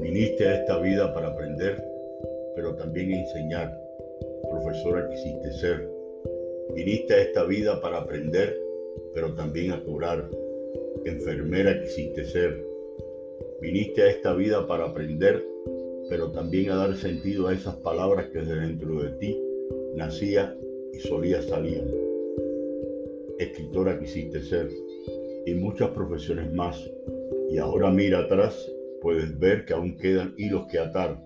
Viniste a esta vida para aprender, pero también enseñar. Profesora quisiste ser. Viniste a esta vida para aprender, pero también a curar. Enfermera quisiste ser. Viniste a esta vida para aprender, pero también a dar sentido a esas palabras que desde dentro de ti nacía y solía salir. Escritora quisiste ser y muchas profesiones más. Y ahora mira atrás puedes ver que aún quedan hilos que atar,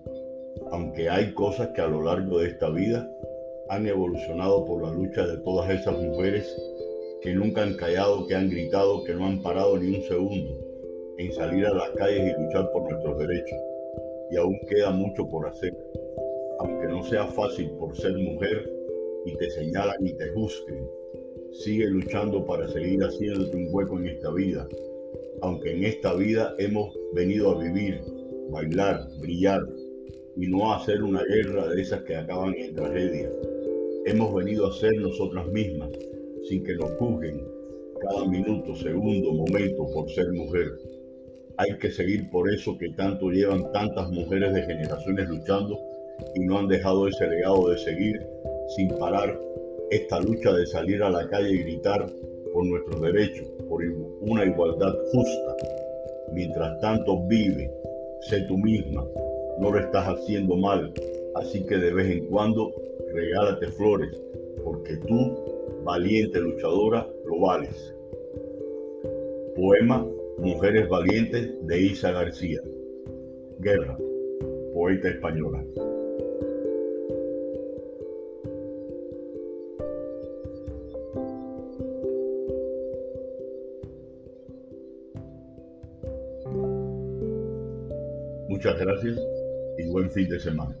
aunque hay cosas que a lo largo de esta vida han evolucionado por la lucha de todas esas mujeres que nunca han callado, que han gritado, que no han parado ni un segundo en salir a las calles y luchar por nuestros derechos. Y aún queda mucho por hacer, aunque no sea fácil por ser mujer y te señalan y te juzguen. Sigue luchando para seguir haciéndote un hueco en esta vida, aunque en esta vida hemos venido a vivir, bailar, brillar y no a hacer una guerra de esas que acaban en tragedia. Hemos venido a ser nosotras mismas, sin que nos juzguen cada minuto, segundo, momento por ser mujer. Hay que seguir por eso que tanto llevan tantas mujeres de generaciones luchando y no han dejado ese legado de seguir sin parar esta lucha de salir a la calle y gritar por nuestros derechos, por una igualdad justa. Mientras tanto vive, sé tú misma, no lo estás haciendo mal, así que de vez en cuando regálate flores, porque tú, valiente luchadora, lo vales. Poema Mujeres Valientes de Isa García. Guerra, poeta española. Muchas gracias y buen fin de semana.